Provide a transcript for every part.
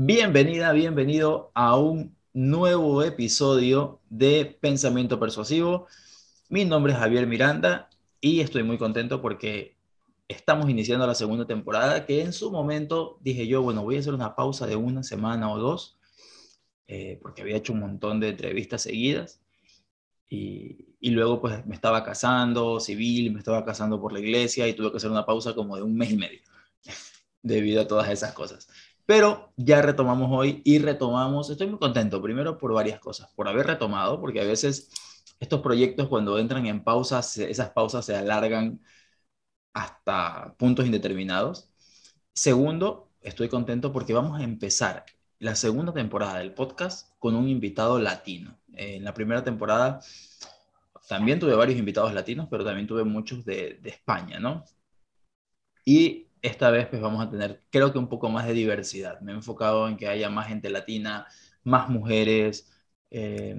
Bienvenida, bienvenido a un nuevo episodio de Pensamiento Persuasivo. Mi nombre es Javier Miranda y estoy muy contento porque estamos iniciando la segunda temporada que en su momento dije yo, bueno, voy a hacer una pausa de una semana o dos eh, porque había hecho un montón de entrevistas seguidas y, y, luego pues me estaba casando civil, me estaba casando por la iglesia y tuve que hacer una pausa como de un mes y medio debido a todas esas cosas. Pero ya retomamos hoy y retomamos, estoy muy contento, primero por varias cosas, por haber retomado, porque a veces estos proyectos cuando entran en pausas, esas pausas se alargan hasta puntos indeterminados. Segundo, estoy contento porque vamos a empezar la segunda temporada del podcast con un invitado latino. En la primera temporada también tuve varios invitados latinos, pero también tuve muchos de, de España, ¿no? Y esta vez pues vamos a tener creo que un poco más de diversidad. Me he enfocado en que haya más gente latina, más mujeres, eh,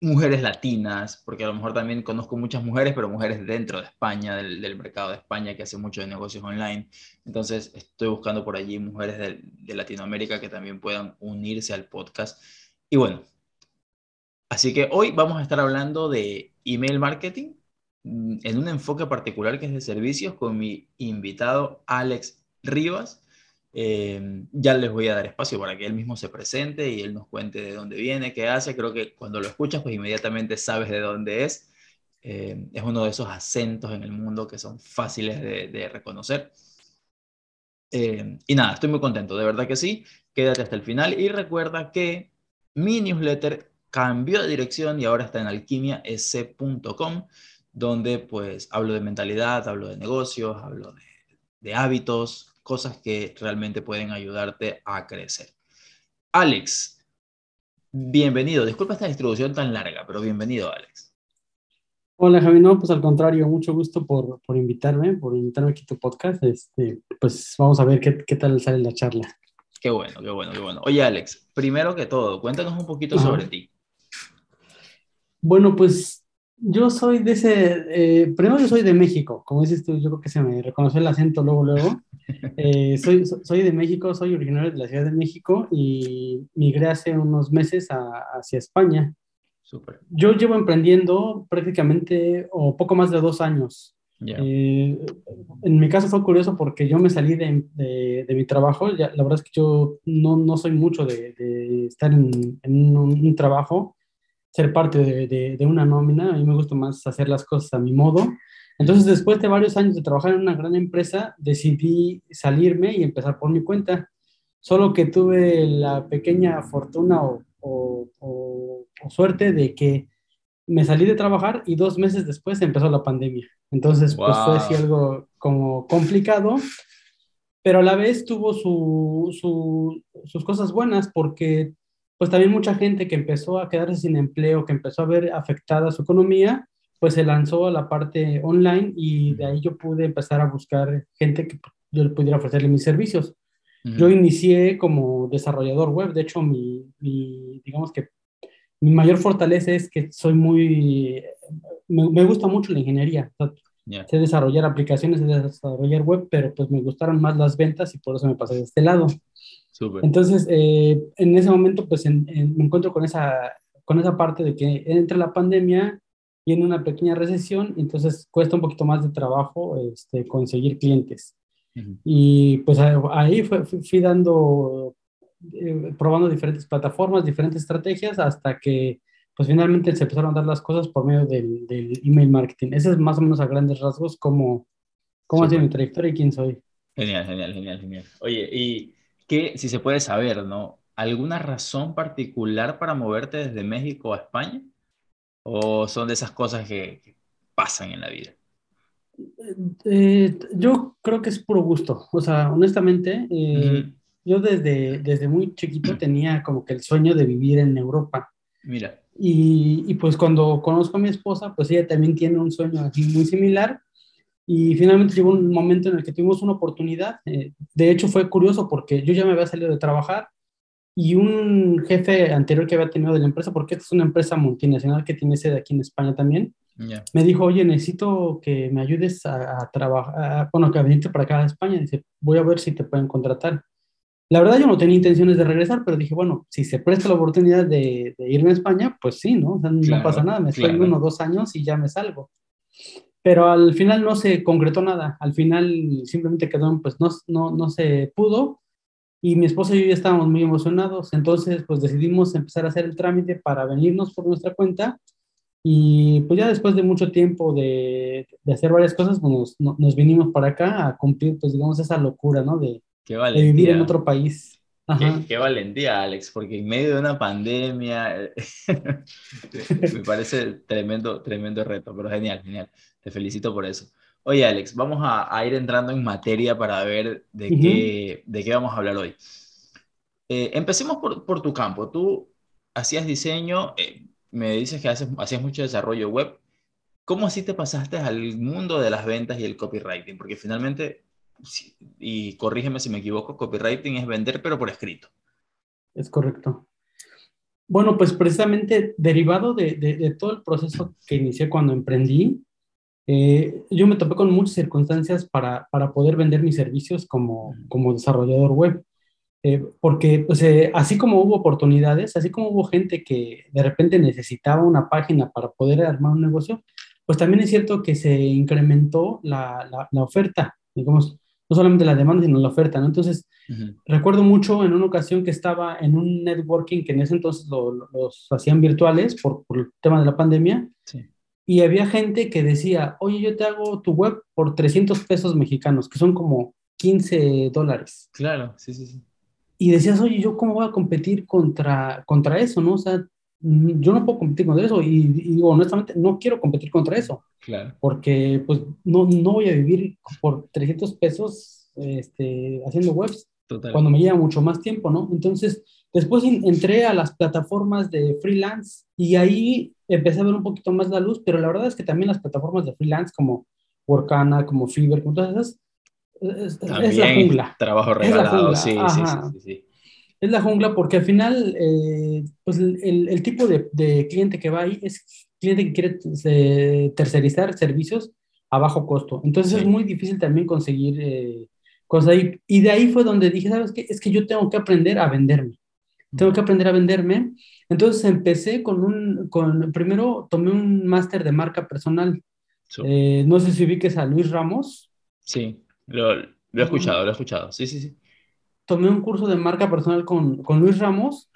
mujeres latinas, porque a lo mejor también conozco muchas mujeres, pero mujeres dentro de España, del, mercado de España, que hace mucho de negocios online. Entonces estoy buscando por allí mujeres de, Latinoamérica que también puedan unirse al podcast. Y bueno, así que hoy vamos a estar hablando de email marketing en un enfoque particular que es de servicios con mi invitado Alex Rivas. Eh, ya les voy a dar espacio para que él mismo se presente y él nos cuente de dónde viene, qué hace. Creo que cuando lo escuchas, pues inmediatamente sabes de dónde es. Eh, es uno de esos acentos en el mundo que son fáciles de, reconocer. Eh, y nada, estoy muy contento, de verdad que sí. Quédate hasta el final y recuerda que mi newsletter cambió de dirección y ahora está en alquimiaesc.com donde pues hablo de mentalidad, hablo de negocios, hablo de, hábitos, cosas que realmente pueden ayudarte a crecer. Alex, bienvenido. Disculpa esta introducción tan larga, pero bienvenido, Alex. Hola, Javi. No, pues al contrario, mucho gusto por, por invitarme, por invitarme aquí a tu podcast. Este, pues vamos a ver qué, qué, tal sale la charla. Qué bueno, qué bueno, qué bueno. Oye, Alex, primero que todo, cuéntanos un poquito sobre ti. Bueno, pues yo soy de ese, eh, primero yo soy de México, como dices tú, yo creo que se me reconoció el acento luego, luego. Eh, soy, soy de México, soy originario de la Ciudad de México y migré hace unos meses hacia España. Super. Yo llevo emprendiendo prácticamente o poco más de dos años. Eh, en mi caso fue curioso porque yo me salí de, de, mi trabajo, ya, la verdad es que yo no, no soy mucho de, de estar en, en un, un trabajo ser parte de, de, una nómina, a mí me gusta más hacer las cosas a mi modo. Entonces, después de varios años de trabajar en una gran empresa, decidí salirme y empezar por mi cuenta. Solo que tuve la pequeña fortuna o, o, suerte de que me salí de trabajar y dos meses después empezó la pandemia. Entonces, pues fue así algo como complicado, pero a la vez tuvo su, su, sus cosas buenas porque pues también mucha gente que empezó a quedarse sin empleo, que empezó a ver afectada su economía, pues se lanzó a la parte online y de ahí yo pude empezar a buscar gente que yo le pudiera ofrecerle mis servicios. Yo inicié como desarrollador web, de hecho mi, digamos que mi mayor fortaleza es que soy muy, me, gusta mucho la ingeniería. Sé desarrollar aplicaciones, sé desarrollar web, pero pues me gustaron más las ventas y por eso me pasé de este lado. Entonces, eh, en ese momento, pues me encuentro con esa, con esa parte de que entra la pandemia, y en una pequeña recesión, entonces cuesta un poquito más de trabajo este, conseguir clientes. Y pues ahí fui dando, eh, probando diferentes plataformas, diferentes estrategias, hasta que pues finalmente se empezaron a dar las cosas por medio del, del email marketing. Ese es más o menos a grandes rasgos cómo, cómo ha sido mi trayectoria y quién soy. Genial, genial, genial, genial. Oye, y que, si se puede saber, ¿no? ¿Alguna razón particular para moverte desde México a España? ¿O son de esas cosas que, pasan en la vida? Eh, yo creo que es puro gusto. O sea, honestamente, eh, yo desde, desde muy chiquito tenía como que el sueño de vivir en Europa. Mira. Y, y, pues cuando conozco a mi esposa, pues ella también tiene un sueño así muy similar. Y finalmente llegó un momento en el que tuvimos una oportunidad. Eh, de hecho, fue curioso porque yo ya me había salido de trabajar y un jefe anterior que había tenido de la empresa, porque esta es una empresa multinacional que tiene sede aquí en España también, me dijo, oye, necesito que me ayudes a, trabajar, bueno, que venirte para acá a España. Dice, voy a ver si te pueden contratar. La verdad yo no tenía intenciones de regresar, pero dije, bueno, si se presta la oportunidad de, irme a España, pues sí, ¿no? O sea, no pasa nada, me estoy uno o dos años y ya me salgo. Pero al final no se concretó nada, al final simplemente quedó, pues no, no, no se pudo y mi esposa y yo ya estábamos muy emocionados, entonces pues decidimos empezar a hacer el trámite para venirnos por nuestra cuenta y pues ya después de mucho tiempo de, de hacer varias cosas, pues nos, nos, vinimos para acá a cumplir pues digamos esa locura, ¿no? De, de vivir en otro país. Qué, qué, valentía, Alex, porque en medio de una pandemia me parece tremendo, tremendo reto, pero genial, genial. Te felicito por eso. Oye, Alex, vamos a, ir entrando en materia para ver de, qué, de qué vamos a hablar hoy. Eh, empecemos por, por, tu campo. Tú hacías diseño, eh, me dices que haces, hacías mucho desarrollo web. ¿Cómo así te pasaste al mundo de las ventas y el copywriting? Porque finalmente, y corrígeme si me equivoco, copywriting es vender pero por escrito. Es correcto. Bueno, pues precisamente derivado de, de, de todo el proceso que inicié cuando emprendí, eh, yo me topé con muchas circunstancias para, para poder vender mis servicios como, como desarrollador web. Eh, porque pues, eh, así como hubo oportunidades, así como hubo gente que de repente necesitaba una página para poder armar un negocio, pues también es cierto que se incrementó la, la, oferta, digamos, no solamente la demanda, sino la oferta, ¿no? Entonces, recuerdo mucho en una ocasión que estaba en un networking que en ese entonces los hacían virtuales por, por, el tema de la pandemia, sí y había gente que decía, oye, yo te hago tu web por 300 pesos mexicanos, que son como 15 dólares. Claro, sí, sí, sí. Y decías, oye, ¿yo cómo voy a competir contra, contra eso, no? O sea, mm, yo no puedo competir contra eso y, digo, honestamente, no quiero competir contra eso. Claro. Porque, pues, no, no voy a vivir por 300 pesos este, haciendo webs. Total. Cuando me lleva mucho más tiempo, ¿no? Entonces, después entré a las plataformas de freelance y ahí empecé a ver un poquito más la luz, pero la verdad es que también las plataformas de freelance como Workana, como Fiverr, como todas esas, es, la jungla. Trabajo regalado, sí, sí, sí, sí, Es la jungla porque al final, eh, pues el, el tipo de, de, cliente que va ahí es cliente que quiere eh, tercerizar servicios a bajo costo. Entonces es muy difícil también conseguir eh, cosas ahí. Y de ahí fue donde dije, ¿sabes qué? Es que yo tengo que aprender a venderme. Tengo que aprender a venderme entonces empecé con un, con, primero tomé un máster de marca personal. Eh, no sé si vi que es a Luis Ramos. Sí, lo, lo, he escuchado, lo he escuchado. Sí, sí, sí. Tomé un curso de marca personal con, con Luis Ramos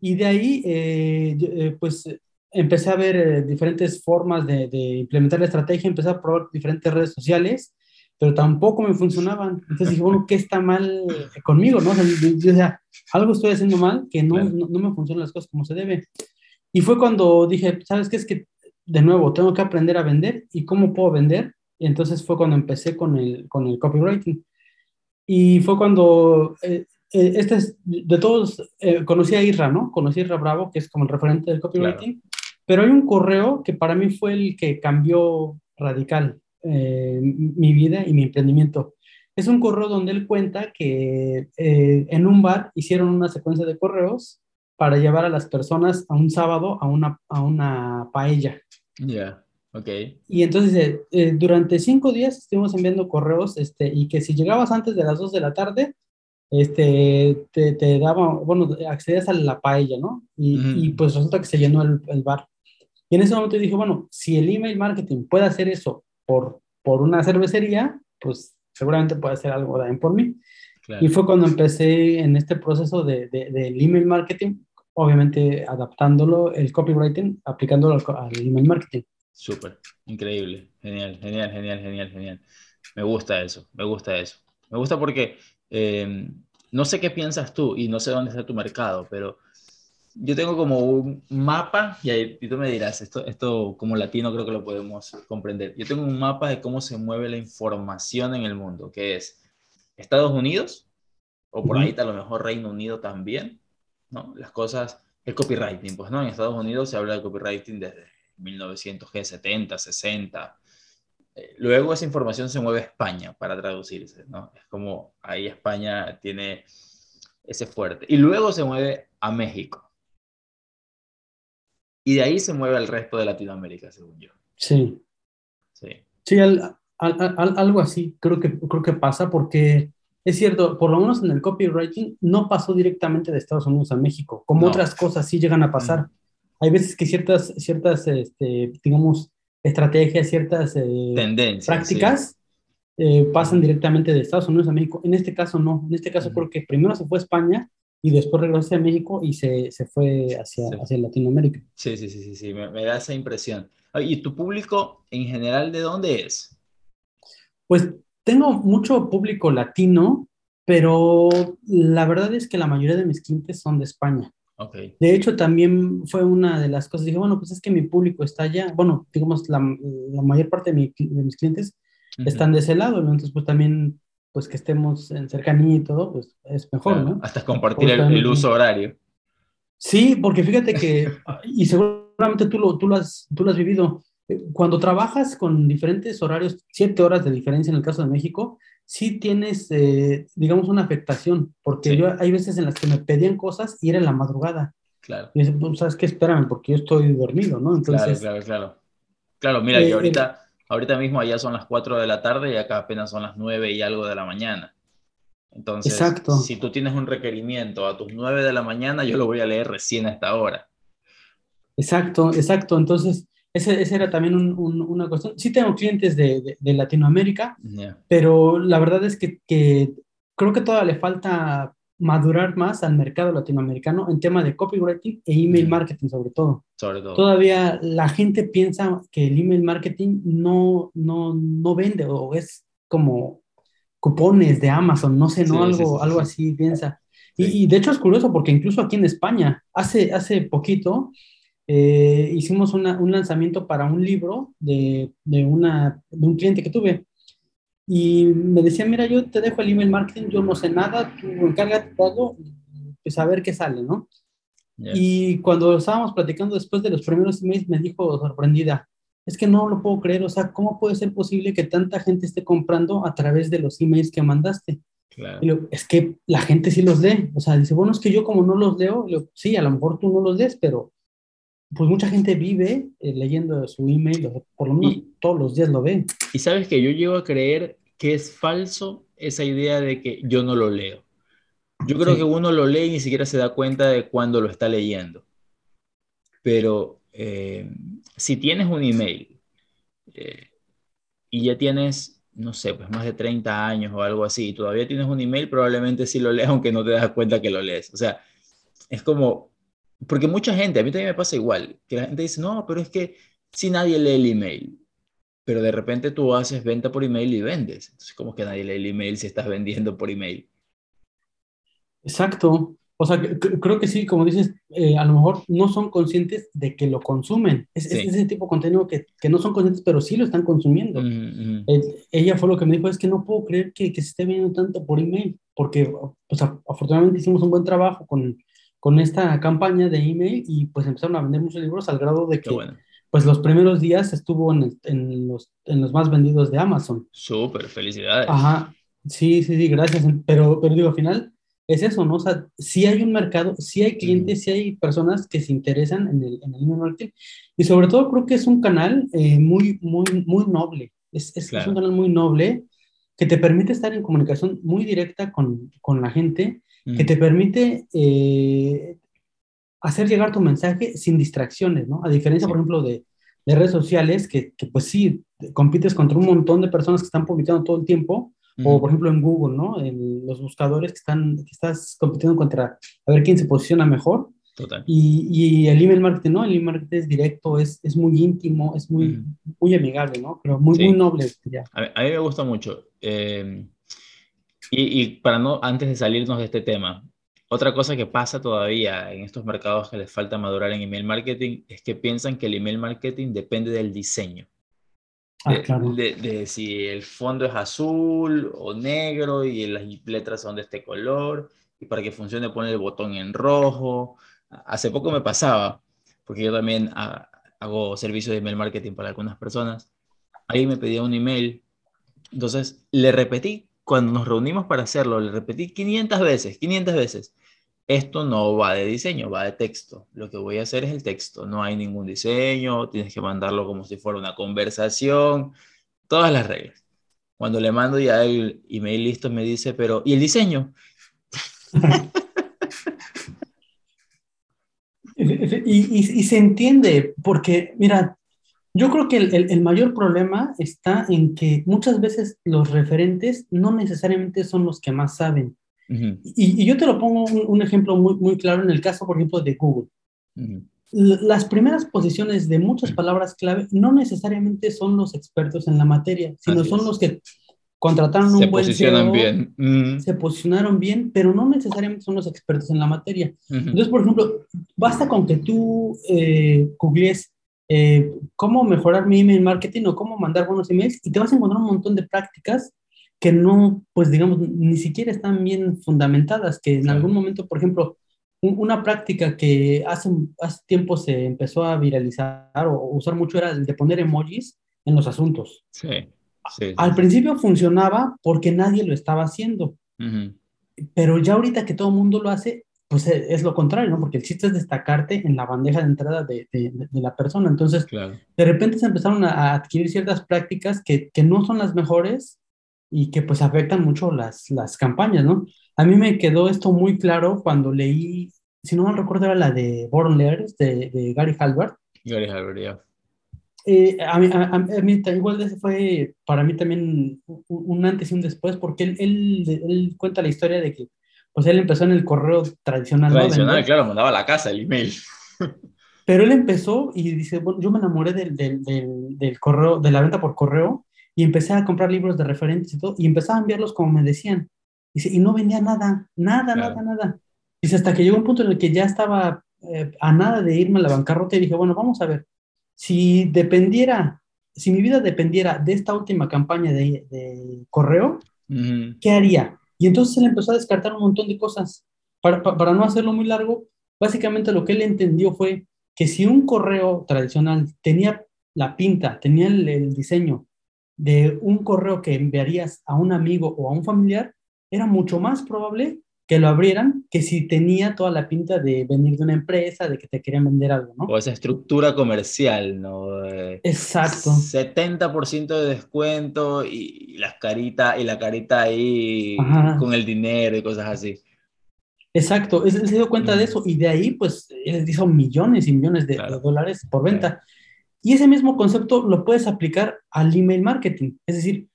y de ahí, eh, eh, pues, empecé a ver diferentes formas de, de, implementar la estrategia, empecé a probar diferentes redes sociales pero tampoco me funcionaban. Entonces dije, bueno, ¿qué está mal conmigo? ¿no? O sea, algo estoy haciendo mal, que no, no, me funcionan las cosas como se debe. Y fue cuando dije, ¿sabes qué? Es que, de nuevo, tengo que aprender a vender y cómo puedo vender. Y entonces fue cuando empecé con el, con el copywriting. Y fue cuando, eh, eh, este es, de todos, eh, conocí a Irra, ¿no? Conocí a Irra Bravo, que es como el referente del copywriting. Pero hay un correo que para mí fue el que cambió radical eh, mi vida y mi emprendimiento. Es un correo donde él cuenta que eh, en un bar hicieron una secuencia de correos para llevar a las personas a un sábado a una, a una paella. Ya, ok. Y entonces eh, durante cinco días estuvimos enviando correos este, y que si llegabas antes de las dos de la tarde, este, te, te daba, bueno, accedías a la paella, ¿no? Y, y pues resulta que se llenó el, el, bar. Y en ese momento dije, bueno, si el email marketing puede hacer eso por, por una cervecería, pues seguramente puede hacer algo también por mí. Y fue cuando empecé en este proceso de, de, email marketing, obviamente adaptándolo, el copywriting, aplicándolo al, email marketing. Súper, increíble, genial, genial, genial, genial, genial. Me gusta eso, me gusta eso. Me gusta porque eh, no sé qué piensas tú y no sé dónde está tu mercado, pero yo tengo como un mapa, y, ahí, tú me dirás, esto, esto como latino creo que lo podemos comprender. Yo tengo un mapa de cómo se mueve la información en el mundo, que es Estados Unidos, o por ahí a lo mejor Reino Unido también, ¿no? Las cosas, el copywriting, pues, ¿no? En Estados Unidos se habla de copywriting desde 1970, 60. Eh, luego esa información se mueve a España para traducirse, ¿no? Es como ahí España tiene ese fuerte. Y luego se mueve a México. Y de ahí se mueve el resto de Latinoamérica, según yo. Sí. Sí. Sí, algo así creo que, creo que pasa porque es cierto, por lo menos en el copywriting no pasó directamente de Estados Unidos a México, como otras cosas sí llegan a pasar. Hay veces que ciertas, ciertas este, digamos, estrategias, ciertas eh, tendencias, prácticas eh, pasan directamente de Estados Unidos a México. En este caso no, en este caso creo que primero se fue a España y después regresó a México y se, se fue hacia, hacia Latinoamérica. Sí, sí, sí, sí, sí. Me, me, da esa impresión. ¿Y tu público en general de dónde es? Pues tengo mucho público latino, pero la verdad es que la mayoría de mis clientes son de España. Okay. De hecho, también fue una de las cosas. Dije, bueno, pues es que mi público está allá. Bueno, digamos, la, la mayor parte de, mi, de mis clientes están de ese lado, ¿no? Entonces, pues también, pues que estemos en cercanía y todo, pues es mejor, claro, ¿no? Hasta compartir el, el, uso horario. Sí, porque fíjate que, y seguramente tú lo, tú, lo has, tú lo has vivido, eh, cuando trabajas con diferentes horarios, siete horas de diferencia en el caso de México, sí tienes, eh, digamos, una afectación, porque sí. yo hay veces en las que me pedían cosas y era en la madrugada. Claro. Y dices, pues, ¿sabes qué? Espérame, porque yo estoy dormido, ¿no? Entonces, claro, claro, claro. Claro, mira, eh, que ahorita Ahorita mismo allá son las 4 de la tarde y acá apenas son las 9 y algo de la mañana. Entonces, Exacto. si tú tienes un requerimiento a tus 9 de la mañana, yo lo voy a leer recién a esta hora. Exacto, exacto. Entonces, esa ese era también un, un, una cuestión. Sí tengo clientes de, de, de Latinoamérica, Yeah. pero la verdad es que, que, creo que todavía le falta madurar más al mercado latinoamericano en tema de copywriting e email marketing sobre todo. Sobre todo. Todavía la gente piensa que el email marketing no, no, no vende o es como cupones de Amazon, no sé, no Sí, algo, sí, sí, algo sí. así piensa. Y de hecho es curioso porque incluso aquí en España, hace, hace poquito, eh, hicimos una, un lanzamiento para un libro de, de, una, de un cliente que tuve. Y me decía, mira, yo te dejo el email marketing, yo no sé nada, tú encárgate todo, pues a ver qué sale, ¿no? Yeah. Y cuando estábamos platicando después de los primeros emails, me dijo sorprendida, es que no lo puedo creer, o sea, ¿cómo puede ser posible que tanta gente esté comprando a través de los emails que mandaste? Claro. Y lo, es que la gente sí los lee, o sea, dice, bueno, es que yo como no los leo, lo, sí, a lo mejor tú no los lees, pero pues mucha gente vive eh, leyendo su email, por lo menos Y- todos los días lo ve. Y sabes que yo llego a creer que es falso esa idea de que yo no lo leo. Yo creo Sí. que uno lo lee y ni siquiera se da cuenta de cuándo lo está leyendo. Pero eh, si tienes un email eh, y ya tienes, no sé, pues más de 30 años o algo así, y todavía tienes un email, probablemente sí lo lees aunque no te das cuenta que lo lees. O sea, es como, porque mucha gente, a mí también me pasa igual, que la gente dice, no, pero es que si nadie lee el email, pero de repente tú haces venta por email y vendes. Entonces, ¿cómo que nadie lee el email si estás vendiendo por email? Exacto. O sea, creo que sí, como dices, eh, a lo mejor no son conscientes de que lo consumen. Es, es Sí. ese tipo de contenido que, que no son conscientes, pero sí lo están consumiendo. Eh, ella fue lo que me dijo, es que no puedo creer que, que se esté viendo tanto por email, porque pues, afortunadamente hicimos un buen trabajo con, con esta campaña de email y pues empezaron a vender muchos libros al grado de que bueno. Pues los primeros días estuvo en, en los, en los más vendidos de Amazon. Súper, felicidades. Ajá, sí, sí, sí, gracias. Pero, pero digo, al final es eso, ¿no? O sea, sí hay un mercado, sí hay clientes, sí hay personas que se interesan en el, en el marketing y sobre todo creo que es un canal eh, muy, muy, muy noble. Es, es, es Claro. un canal muy noble que te permite estar en comunicación muy directa con, con la gente, que Ujú. te permite eh, hacer llegar tu mensaje sin distracciones, ¿no? A diferencia, por ejemplo, de, de redes sociales, que, que pues sí, compites contra un montón de personas que están publicando todo el tiempo, o Ujú. por ejemplo en Google, ¿no? En los buscadores que, están, que estás compitiendo contra a ver quién se posiciona mejor. Total. Y, y el email marketing, ¿no? El email marketing es directo, es, es muy íntimo, es muy, Ujú. muy amigable, ¿no? Pero muy, Sí. muy noble, diría. A, a mí me gusta mucho. eh, y, y para no, antes de salirnos de este tema, otra cosa que pasa todavía en estos mercados que les falta madurar en email marketing es que piensan que el email marketing depende del diseño. Ah, de, claro. de- de si el fondo es azul o negro y las letras son de este color, y para que funcione pone el botón en rojo. Hace poco me pasaba, porque yo también ah, hago servicio de email marketing para algunas personas. Ahí me pedía un email, entonces le repetí, cuando nos reunimos para hacerlo, le repetí 500 veces, 500 veces. Esto no va de diseño, va de texto. Lo que voy a hacer es el texto. No hay ningún diseño, tienes que mandarlo como si fuera una conversación, todas las reglas. Cuando le mando ya el email listo, me dice, pero ¿y el diseño? y, se entiende, porque, mira, yo creo que el, mayor problema está en que muchas veces los referentes no necesariamente son los que más saben. Y, yo te lo pongo un, ejemplo muy, muy claro en el caso, por ejemplo, de Google. Las primeras posiciones de muchas palabras clave no necesariamente son los expertos en la materia, sino son los que contrataron un buen posicionan bien. Mm. se posicionaron bien, pero no necesariamente son los expertos en la materia. Entonces, por ejemplo, basta con que tú eh, googlees eh, cómo mejorar mi email marketing o cómo mandar buenos emails y te vas a encontrar un montón de prácticas que no, pues digamos, ni siquiera están bien fundamentadas, que en algún momento, por ejemplo, una práctica que hace, hace tiempo se empezó a viralizar o usar mucho era el de poner emojis en los asuntos. Sí. Al principio funcionaba porque nadie lo estaba haciendo, pero ya ahorita que todo el mundo lo hace, pues e, es lo contrario, ¿no? Porque el chiste es destacarte en la bandeja de entrada de, la persona. Entonces, de repente se empezaron a, adquirir ciertas prácticas que, no son las mejores y que pues afectan mucho las, las campañas, ¿no? A mí me quedó esto muy claro cuando leí, si no mal recuerdo, era la de Born Letters de, Gary Halbert. Gary Halbert, ya. Eh, a, mí, a, mí, igual ese fue para mí también un antes y un después, porque él, él, él, cuenta la historia de que pues él empezó en el correo tradicional. Tradicional, claro, mandaba a la casa el email. Pero él empezó y dice, bueno, yo me enamoré del, del, del, correo, de la venta por correo y empecé a comprar libros de referentes y todo, y empezaba a enviarlos como me decían. Dice, y no vendía nada, nada, nada, nada. Dice, hasta que llegó un punto en el que ya estaba eh, a nada de irme a la bancarrota y dije, bueno, vamos a ver, si dependiera, si mi vida dependiera de esta última campaña de, correo, ¿qué haría? Y entonces él empezó a descartar un montón de cosas. Para, para, no hacerlo muy largo, básicamente lo que él entendió fue que si un correo tradicional tenía la pinta, tenía el diseño de un correo que enviarías a un amigo o a un familiar, era mucho más probable que lo abrieran que si tenía toda la pinta de venir de una empresa, de que te querían vender algo, ¿no? O esa estructura comercial, ¿no? Exacto. 70% de descuento y, las caritas y la carita ahí con el dinero y cosas así. Exacto, él se dio cuenta de eso y de ahí pues él hizo millones y millones de, dólares por venta. Y ese mismo concepto lo puedes aplicar al email marketing, es decir,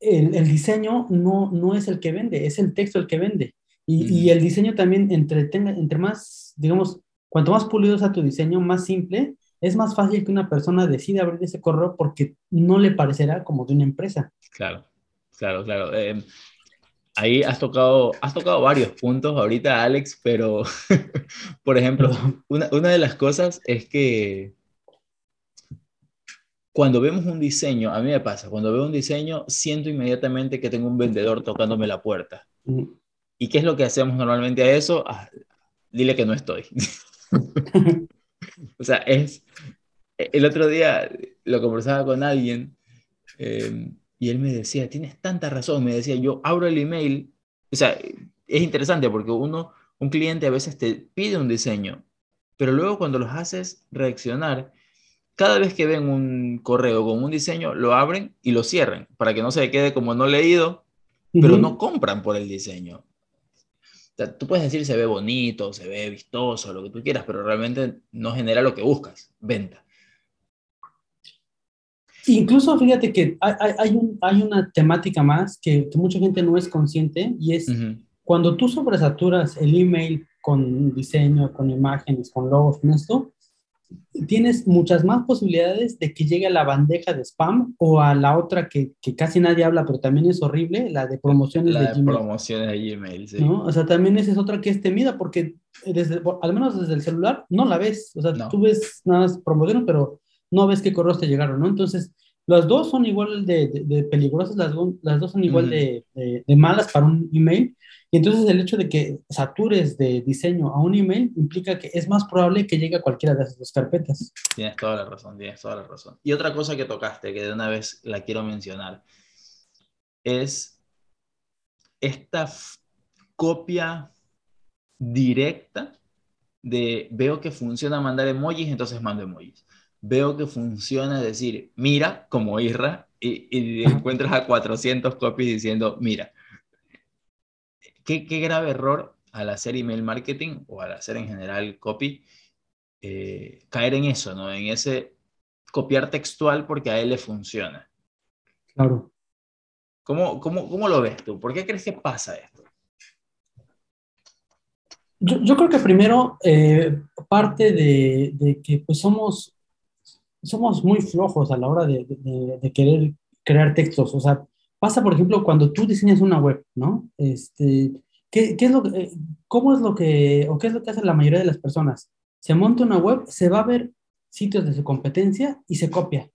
el, el, diseño no, no es el que vende, es el texto el que vende. Y, el diseño también, entre, entre más, digamos, cuanto más pulido sea tu diseño, más simple, es más fácil que una persona decida abrir ese correo porque no le parecerá como de una empresa. Claro, claro, claro. Em, ahí has tocado, has tocado varios puntos ahorita, Alex, pero, por ejemplo, una, una de las cosas es que cuando vemos un diseño, a mí me pasa, cuando veo un diseño, siento inmediatamente que tengo un vendedor tocándome la puerta. ¿Y qué es lo que hacemos normalmente a eso? Ah, dile que no estoy. o sea, es... El otro día lo conversaba con alguien em, y él me decía, tienes tanta razón, me decía, yo abro el email, o sea, es interesante porque uno, un cliente a veces te pide un diseño, pero luego cuando los haces reaccionar, cada vez que ven un correo con un diseño, lo abren y lo cierran para que no se quede como no leído, pero no compran por el diseño. Tú puedes decir se ve bonito, se ve vistoso, lo que tú quieras, pero realmente no genera lo que buscas, venta. Incluso fíjate que hay, hay, una temática más que, mucha gente no es consciente y es cuando tú sobresaturas el email con diseño, con imágenes, con logos, con esto, tienes muchas más posibilidades de que llegue a la bandeja de spam o a la otra que, que casi nadie habla, pero también es horrible, la de promociones de, Gmail. promociones de Gmail, sí. ¿no? O sea, también esa es otra que es temida porque desde, al menos desde el celular no la ves. O sea, tú ves nada más promociones, pero no ves qué correos te llegaron, ¿no? Entonces, las dos son igual de, de, peligrosas, las, las, dos son igual de, de, malas para un email. Y entonces el hecho de que satures de diseño a un email implica que es más probable que llegue a cualquiera de esas dos carpetas. Tienes toda la razón, tienes toda la razón. Y otra cosa que tocaste, que de una vez la quiero mencionar, es esta copia directa de veo que funciona mandar emojis, entonces mando emojis. Veo que funciona decir, mira, como Isra, y, encuentras a 400 copies diciendo, mira, qué, grave error al hacer email marketing o al hacer en general copy, eh, caer en eso, ¿no? En ese copiar textual porque a él le funciona. Claro. ¿Cómo, cómo, cómo lo ves tú? ¿Por qué crees que pasa esto? Yo, yo creo que primero eh, parte de, de, que pues somos, somos muy flojos a la hora de, de, querer crear textos. O sea, pasa, por ejemplo, cuando tú diseñas una web, ¿no? Este, ¿qué, qué es lo, eh, ¿Cómo es lo que, o qué es lo que hace la mayoría de las personas? Se monta una web, se va a ver sitios de su competencia y se copia,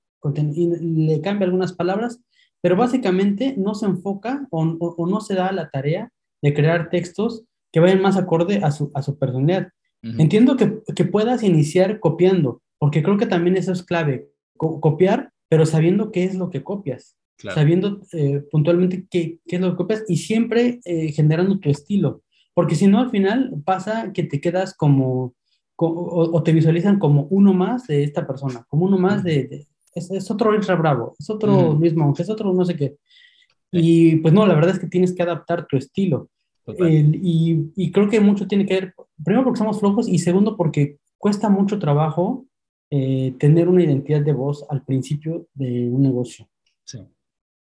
y le cambia algunas palabras, pero básicamente no se enfoca o, o no se da la tarea de crear textos que vayan más acorde a su, a su personalidad. Entiendo que, que, puedas iniciar copiando, porque creo que también eso es clave, copiar, pero sabiendo qué es lo que copias, sabiendo eh, puntualmente qué, qué, es lo que copias y siempre eh, generando tu estilo, porque si no al final pasa que te quedas como, o, te visualizan como uno más de esta persona, como uno más de, es, es, otro Ultra Bravo, es otro mismo, es otro no sé qué. Y pues no, la verdad es que tienes que adaptar tu estilo y, y, creo que mucho tiene que ver, primero porque somos flojos y segundo porque cuesta mucho trabajo eh, tener una identidad de voz al principio de un negocio. Sí.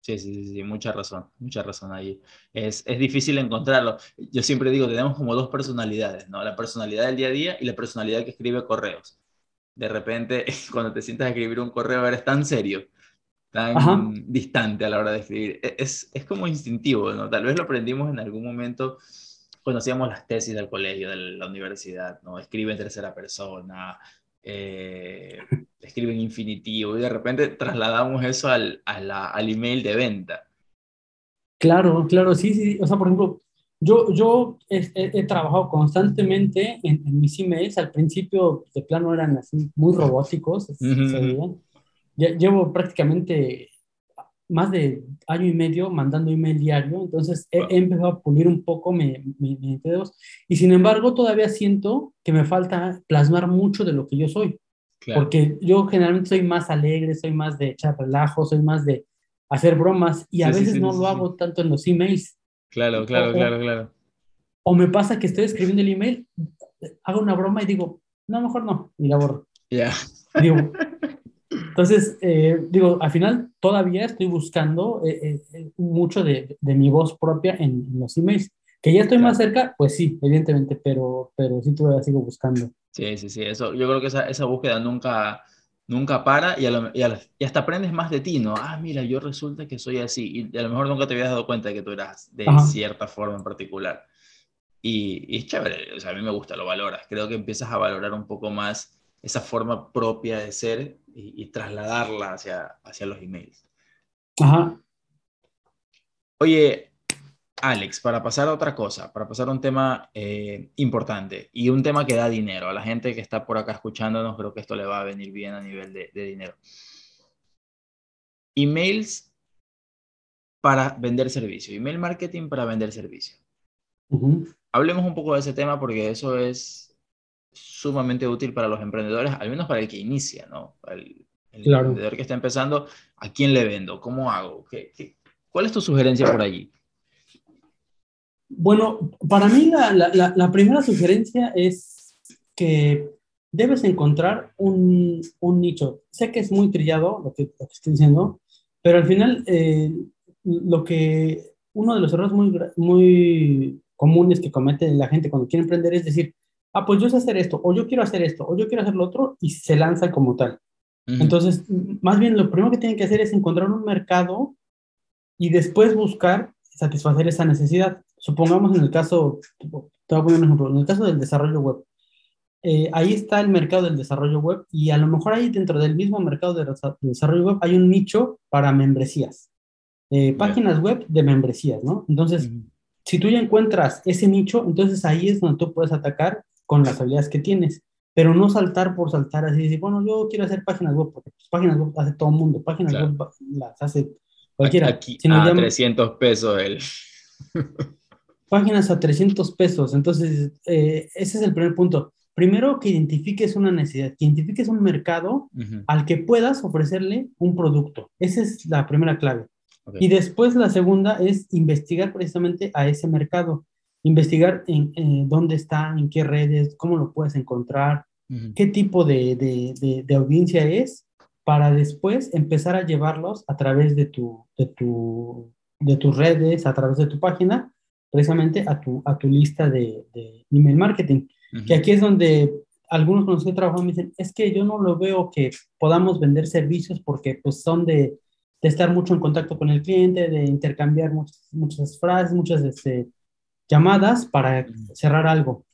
Sí, sí, sí, mucha razón, mucha razón ahí. Es, es difícil encontrarlo. Yo siempre digo, tenemos como dos personalidades, ¿no? La personalidad del día a día y la personalidad que escribe correos. De repente, cuando te sientas a escribir un correo, eres tan serio tan distante a la hora de escribir. E, es, es como instintivo, ¿no? Tal vez lo aprendimos en algún momento cuando hacíamos las tesis del colegio, de la universidad, ¿no? Escribe en tercera persona, eh, escribe en infinitivo, y de repente trasladamos eso al, al email de venta. Claro, claro, sí, sí. O sea, por ejemplo, yo, yo he, he, trabajado constantemente en, mis emails. Al principio, de plano, eran así muy robóticos. Uh llevo prácticamente más de año y medio mandando email diario, entonces he, empezado a pulir un poco mi, mi, dedos y sin embargo todavía siento que me falta plasmar mucho de lo que yo soy, porque yo generalmente soy más alegre, soy más de echar relajo, soy más de hacer bromas y a veces no lo hago tanto en los emails. Claro, claro, claro, claro. O me pasa que estoy escribiendo el email, hago una broma y digo, no, mejor no, y la borro. Ya. Digo, entonces, eh, digo, al final todavía estoy buscando eh, eh, mucho de, de, mi voz propia en, los emails. Que ya estoy más cerca, pues sí, evidentemente, pero, pero sí todavía sigo buscando. Sí, sí, sí, eso, yo creo que esa, esa búsqueda nunca, nunca para y, y, hasta aprendes más de ti, ¿no? Ah, mira, yo resulta que soy así y a lo mejor nunca te habías dado cuenta de que tú eras de cierta forma en particular. Y, y, es chévere, o sea, a mí me gusta, lo valoras. Creo que empiezas a valorar un poco más esa forma propia de ser y, trasladarla hacia, hacia los emails. Ajá. Oye, Alex, para pasar a otra cosa, para pasar a un tema eh, importante y un tema que da dinero. A la gente que está por acá escuchándonos, creo que esto le va a venir bien a nivel de, dinero. Emails para vender servicio, email marketing para vender servicio. Hablemos un poco de ese tema porque eso es sumamente útil para los emprendedores, al menos para el que inicia, ¿no? El, emprendedor que está empezando, ¿a quién le vendo? ¿Cómo hago? ¿Qué, cuál es tu sugerencia por allí? Bueno, para mí la, la, la primera sugerencia es que debes encontrar un, un, nicho. Sé que es muy trillado lo que, lo que estoy diciendo, pero al final eh, lo que uno de los errores muy, muy comunes que comete la gente cuando quiere emprender es decir, ah, pues yo sé hacer esto, o yo quiero hacer esto, o yo quiero hacer lo otro, y se lanza como tal. Entonces, más bien lo primero que tienen que hacer es encontrar un mercado y después buscar satisfacer esa necesidad. Supongamos en el caso, te voy a poner un ejemplo, en el caso del desarrollo web. Eh, ahí está el mercado del desarrollo web y a lo mejor ahí dentro del mismo mercado de desarrollo web hay un nicho para membresías, eh, páginas web de membresías, ¿no? Entonces, si tú ya encuentras ese nicho, entonces ahí es donde tú puedes atacar con las habilidades que tienes, pero no saltar por saltar así, decir, bueno, yo quiero hacer páginas web, porque pues, páginas web hace todo el mundo, páginas web las hace cualquiera. Aquí, a 300 pesos el... páginas a 300 pesos, entonces eh, ese es el primer punto. primero que identifiques una necesidad, que identifiques un mercado al que puedas ofrecerle un producto. Esa es la primera clave. Y después la segunda es investigar precisamente a ese mercado, investigar en, dónde está, en qué redes, cómo lo puedes encontrar, qué tipo de, de, de, audiencia es, para después empezar a llevarlos a través de, tu, de, tu, de tus redes, a través de tu página, precisamente a tu, a tu lista de, de email marketing. Que aquí es donde algunos con los que he me dicen, es que yo no lo veo que podamos vender servicios porque pues son de, de estar mucho en contacto con el cliente, de intercambiar muchas, muchas frases, muchas este, llamadas para cerrar algo.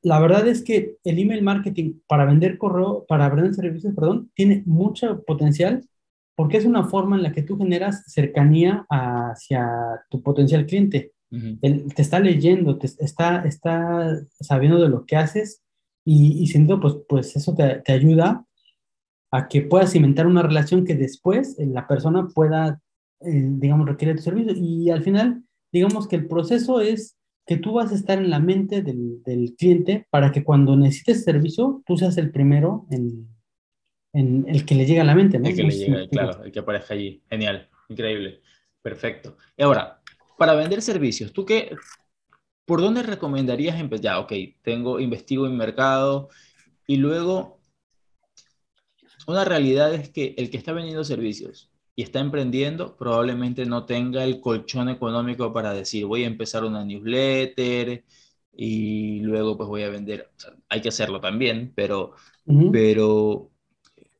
La verdad es que el email marketing para vender correo, para vender servicios, perdón, tiene mucho potencial porque es una forma en la que tú generas cercanía hacia tu potencial cliente. Él te está leyendo, te está, está sabiendo de lo que haces y, y siendo, pues, pues eso te, te, ayuda a que puedas cimentar una relación que después eh, la persona pueda, eh, digamos, requerir tu servicio. Y al final, digamos que el proceso es que tú vas a estar en la mente del, del cliente para que cuando necesites servicio, tú seas el primero en, en el que le llega a la mente, ¿no? El que le llega, claro, el que aparezca allí. Genial, increíble, perfecto. Y ahora, para vender servicios, ¿tú qué, por dónde recomendarías empezar? Ya, ok, tengo, investigo en mercado y luego, una realidad es que el que está vendiendo servicios y está emprendiendo probablemente no tenga el colchón económico para decir, voy a empezar una newsletter y luego pues voy a vender. hay que hacerlo también, pero, pero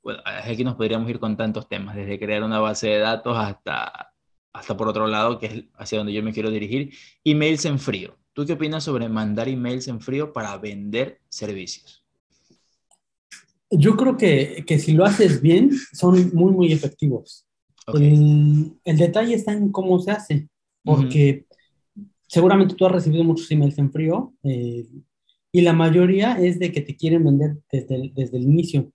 bueno, aquí nos podríamos ir con tantos temas, desde crear una base de datos hasta hasta por otro lado, que es hacia donde yo me quiero dirigir, emails en frío. ¿Tú qué opinas sobre mandar emails en frío para vender servicios? Yo creo que, que si lo haces bien, son muy, muy efectivos. El, el, detalle está en cómo se hace, porque seguramente tú has recibido muchos emails en frío eh, y la mayoría es de que te quieren vender desde el, desde el inicio.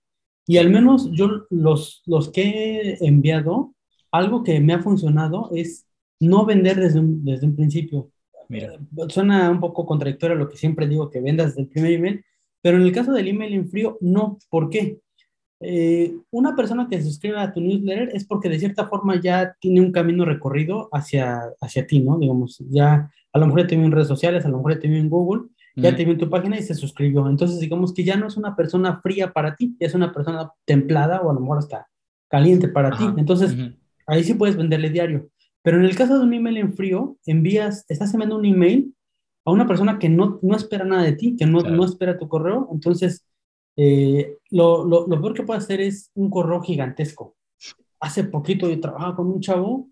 Y al menos yo los, los que he enviado, algo que me ha funcionado es no vender desde un, desde un principio. Mira. Suena un poco contradictorio lo que siempre digo, que vendas desde el primer email, pero en el caso del email en frío, no. ¿Por qué? Eh, una persona que se suscribe a tu newsletter es porque de cierta forma ya tiene un camino recorrido hacia, hacia ti, ¿no? Digamos, ya a lo mejor te vio en redes sociales, a lo mejor te vio en Google, ya te vio en tu página y se suscribió. Entonces, digamos que ya no es una persona fría para ti, ya es una persona templada o a lo mejor hasta caliente para ti. Entonces, Ahí sí puedes venderle diario. Pero en el caso de un email en frío, envías, estás enviando un email a una persona que no, no espera nada de ti, que no, no espera tu correo. Entonces, eh, lo, lo, lo, peor que puede hacer es un correo gigantesco. Hace poquito yo trabajaba con un chavo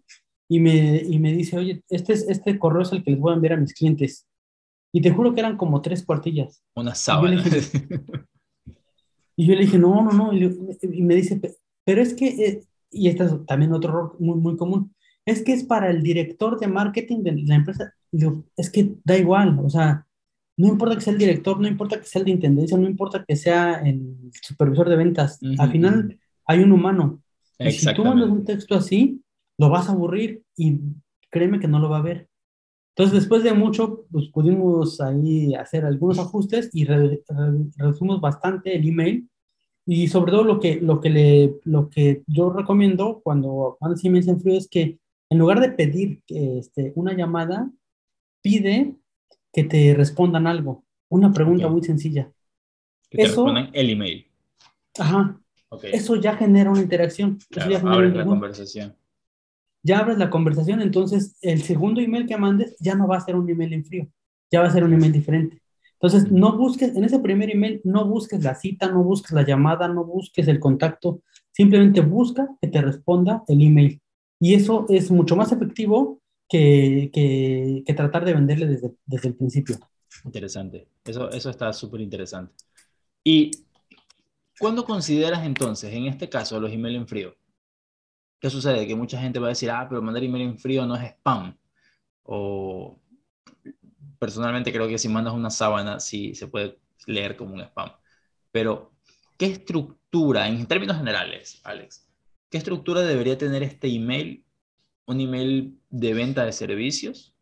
y me, y me dice, oye, este, es, este correo es el que les voy a enviar a mis clientes. Y te juro que eran como tres cuartillas. Una sábana. Y yo le dije, no, no, no. Y, me dice, pero es que eh, y este es también otro error muy, muy común, es que es para el director de marketing de la empresa. Digo, es que da igual, o sea, no importa que sea el director, no importa que sea el de intendencia, no importa que sea el supervisor de ventas, al final hay un humano. Y si tú mandas un texto así, lo vas a aburrir y créeme que no lo va a ver. Entonces, después de mucho, pues pudimos ahí hacer algunos ajustes y reducimos bastante el email y sobre todo lo que, lo que, le, lo que yo recomiendo cuando mandas emails en frío es que en lugar de pedir este, una llamada, pide que te respondan algo, una pregunta muy sencilla. Que te eso, respondan el email. Ajá. Eso ya genera una interacción. ya abres la conversación. Ya abres la conversación, entonces el segundo email que mandes ya no va a ser un email en frío, ya va a ser un email diferente. Entonces, no busques, en ese primer email, no busques la cita, no busques la llamada, no busques el contacto, simplemente busca que te responda el email. Y eso es mucho más efectivo que, que, tratar de venderle desde, desde, el principio. Interesante, eso, eso está súper interesante. ¿Y cuándo consideras entonces, en este caso, los emails en frío? ¿Qué sucede? Que mucha gente va a decir, ah, pero mandar email en frío no es spam. O personalmente creo que si mandas una sábana sí se puede leer como un spam. Pero, ¿qué estructura, en términos generales, Alex, qué estructura debería tener este email? ¿Un email de venta de servicios?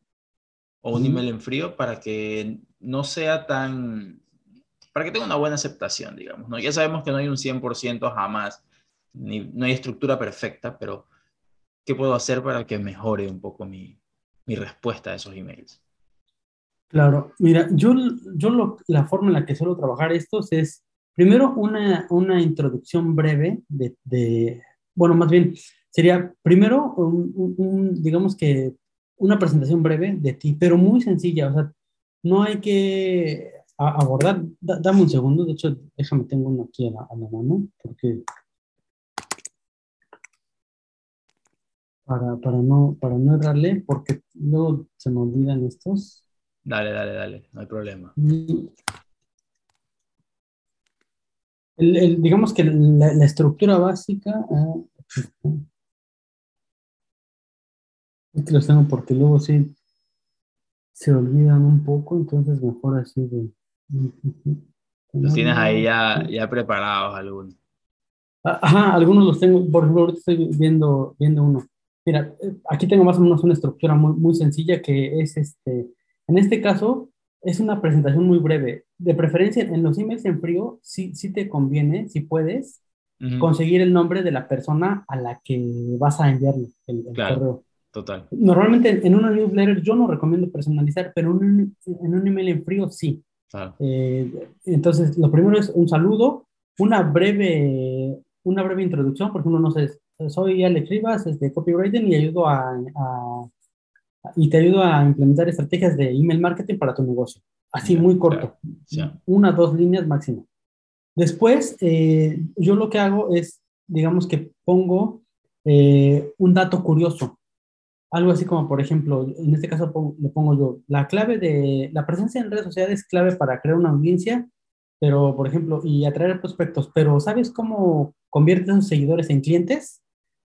¿O un email en frío para que no sea tan, para que tenga una buena aceptación, digamos. ¿no? Ya sabemos que no hay un 100% jamás, no hay estructura perfecta, pero ¿qué puedo hacer para que mejore un poco mi, mi respuesta a esos emails? Claro, mira, yo, yo la forma en la que suelo trabajar estos es, primero, una, una introducción breve de, bueno, más bien, sería primero, digamos que una presentación breve de ti, pero muy sencilla, o sea, no hay que abordar, dame un segundo, de hecho, déjame, tengo uno aquí a la mano, porque para, para, no, para no errarle, porque luego se me olvidan estos. Dale, dale, dale, no hay problema. El, digamos que la, estructura básica. Ah, es que los tengo porque luego sí se olvidan un poco, entonces mejor así de. Los tienes ahí ya, ya preparados algunos. Ah, ajá, algunos los tengo, por ejemplo, ahorita estoy viendo, viendo uno. Mira, eh, aquí tengo más o menos una estructura muy, muy sencilla que es este, en este caso, es una presentación muy breve. De preferencia, en los emails en frío, sí, sí te conviene, si puedes, conseguir el nombre de la persona a la que vas a enviarle el, correo. Total. Normalmente en una newsletter yo no recomiendo personalizar, pero en un email en frío sí. Eh, entonces, lo primero es un saludo, una breve, una breve introducción, por ejemplo, no sé, soy Alex Rivas, de copywriting y ayudo a, y te ayudo a implementar estrategias de email marketing para tu negocio. Así, muy corto. Una, dos líneas máximo. Después, eh, yo lo que hago es, digamos que pongo eh, un dato curioso. Algo así como, por ejemplo, en este caso le pongo yo, la clave de, la presencia en redes sociales es clave para crear una audiencia, pero, por ejemplo, y atraer prospectos, pero ¿sabes cómo conviertes a esos seguidores en clientes?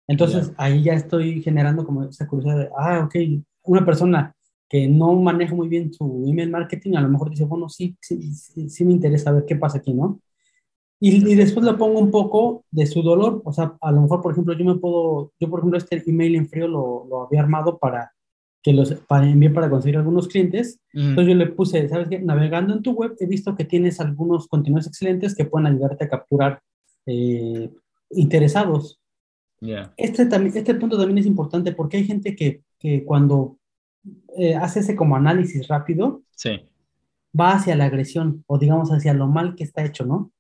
Entonces ahí ya estoy generando como esa curiosidad de, ah, ok, una persona que no maneja muy bien su email marketing, a lo mejor dice, bueno, sí, sí, sí, me interesa ver qué pasa aquí, ¿no? Y, y, después le pongo un poco de su dolor, o sea, a lo mejor, por ejemplo, yo me puedo, yo por ejemplo, este email en frío lo, lo había armado para que los, para enviar para conseguir algunos clientes, entonces yo le puse, ¿sabes qué? Navegando en tu web he visto que tienes algunos contenidos excelentes que pueden ayudarte a capturar eh, interesados. Este, también, este punto también es importante porque hay gente que, que cuando eh, hace ese como análisis rápido, va hacia la agresión o digamos hacia lo mal que está hecho, ¿no?